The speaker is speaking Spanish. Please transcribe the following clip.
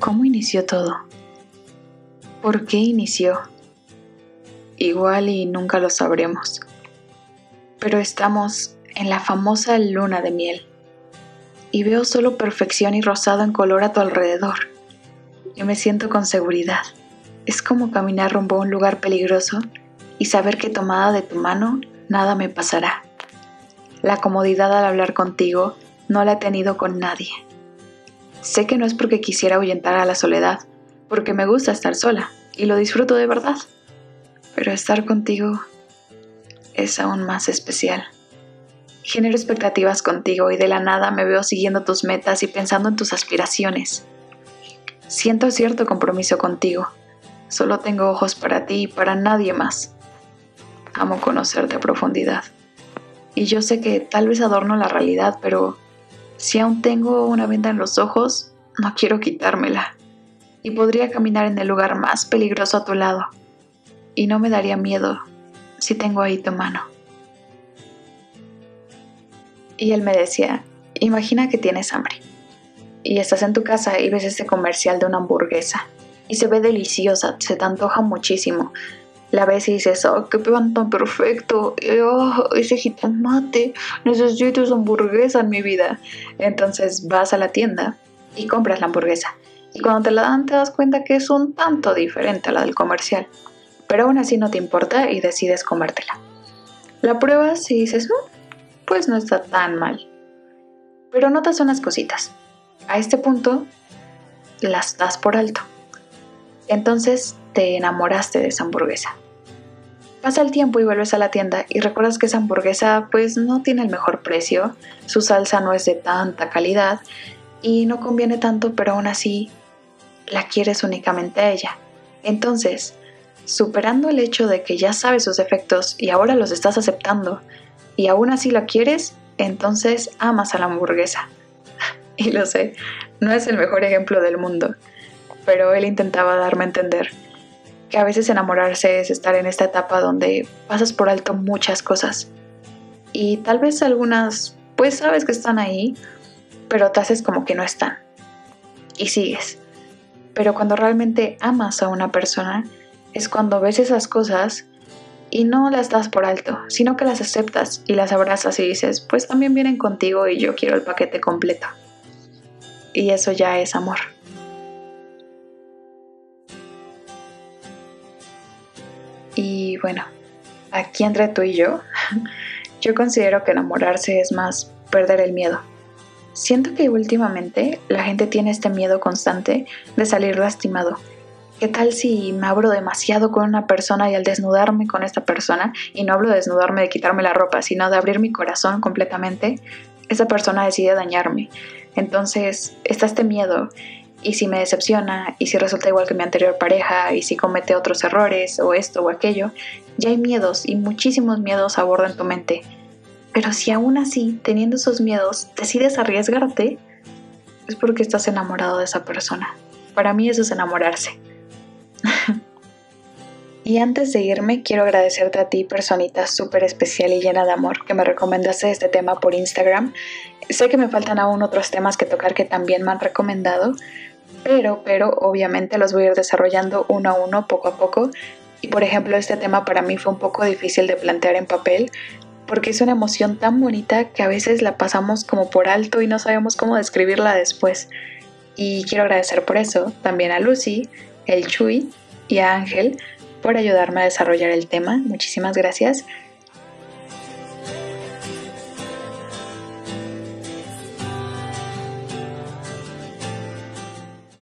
¿Cómo inició todo? ¿Por qué inició? Igual y nunca lo sabremos. Pero estamos en la famosa luna de miel y veo solo perfección y rosado en color a tu alrededor. Y me siento con seguridad. Es como caminar rumbo a un lugar peligroso y saber que tomada de tu mano nada me pasará. La comodidad al hablar contigo no la he tenido con nadie. Sé que no es porque quisiera ahuyentar a la soledad, porque me gusta estar sola y lo disfruto de verdad. Pero estar contigo es aún más especial. Genero expectativas contigo y de la nada me veo siguiendo tus metas y pensando en tus aspiraciones. Siento cierto compromiso contigo. Solo tengo ojos para ti y para nadie más. Amo conocerte a profundidad. Y yo sé que tal vez adorno la realidad, pero si aún tengo una venda en los ojos, no quiero quitármela. Y podría caminar en el lugar más peligroso a tu lado. Y no me daría miedo si tengo ahí tu mano. Y él me decía, imagina que tienes hambre. Y estás en tu casa y ves este comercial de una hamburguesa. Y se ve deliciosa, se te antoja muchísimo la ves y dices, oh, qué pan tan perfecto, oh, ese jitomate, necesito esa hamburguesa en mi vida. Entonces vas a la tienda y compras la hamburguesa. Y cuando te la dan te das cuenta que es un tanto diferente a la del comercial. Pero aún así no te importa y decides comértela. La pruebas y dices, mm, pues no está tan mal. Pero notas unas cositas. A este punto las das por alto. Entonces te enamoraste de esa hamburguesa. Pasa el tiempo y vuelves a la tienda y recuerdas que esa hamburguesa pues no tiene el mejor precio, su salsa no es de tanta calidad y no conviene tanto, pero aún así la quieres únicamente a ella. Entonces, superando el hecho de que ya sabes sus efectos y ahora los estás aceptando y aún así la quieres, entonces amas a la hamburguesa. y lo sé, no es el mejor ejemplo del mundo, pero él intentaba darme a entender que a veces enamorarse es estar en esta etapa donde pasas por alto muchas cosas. Y tal vez algunas, pues sabes que están ahí, pero te haces como que no están. Y sigues. Pero cuando realmente amas a una persona, es cuando ves esas cosas y no las das por alto, sino que las aceptas y las abrazas y dices, pues también vienen contigo y yo quiero el paquete completo. Y eso ya es amor. Y bueno, aquí entre tú y yo, yo considero que enamorarse es más perder el miedo. Siento que últimamente la gente tiene este miedo constante de salir lastimado. ¿Qué tal si me abro demasiado con una persona y al desnudarme con esta persona, y no hablo de desnudarme de quitarme la ropa, sino de abrir mi corazón completamente, esa persona decide dañarme? Entonces está este miedo y si me decepciona, y si resulta igual que mi anterior pareja, y si comete otros errores, o esto o aquello, ya hay miedos y muchísimos miedos a bordo en tu mente. Pero si aún así, teniendo esos miedos, decides arriesgarte, es porque estás enamorado de esa persona. Para mí eso es enamorarse. y antes de irme, quiero agradecerte a ti, personita súper especial y llena de amor, que me recomendaste este tema por Instagram. Sé que me faltan aún otros temas que tocar que también me han recomendado, pero, pero obviamente los voy a ir desarrollando uno a uno, poco a poco. Y por ejemplo, este tema para mí fue un poco difícil de plantear en papel, porque es una emoción tan bonita que a veces la pasamos como por alto y no sabemos cómo describirla después. Y quiero agradecer por eso también a Lucy, el Chuy y a Ángel por ayudarme a desarrollar el tema. Muchísimas gracias.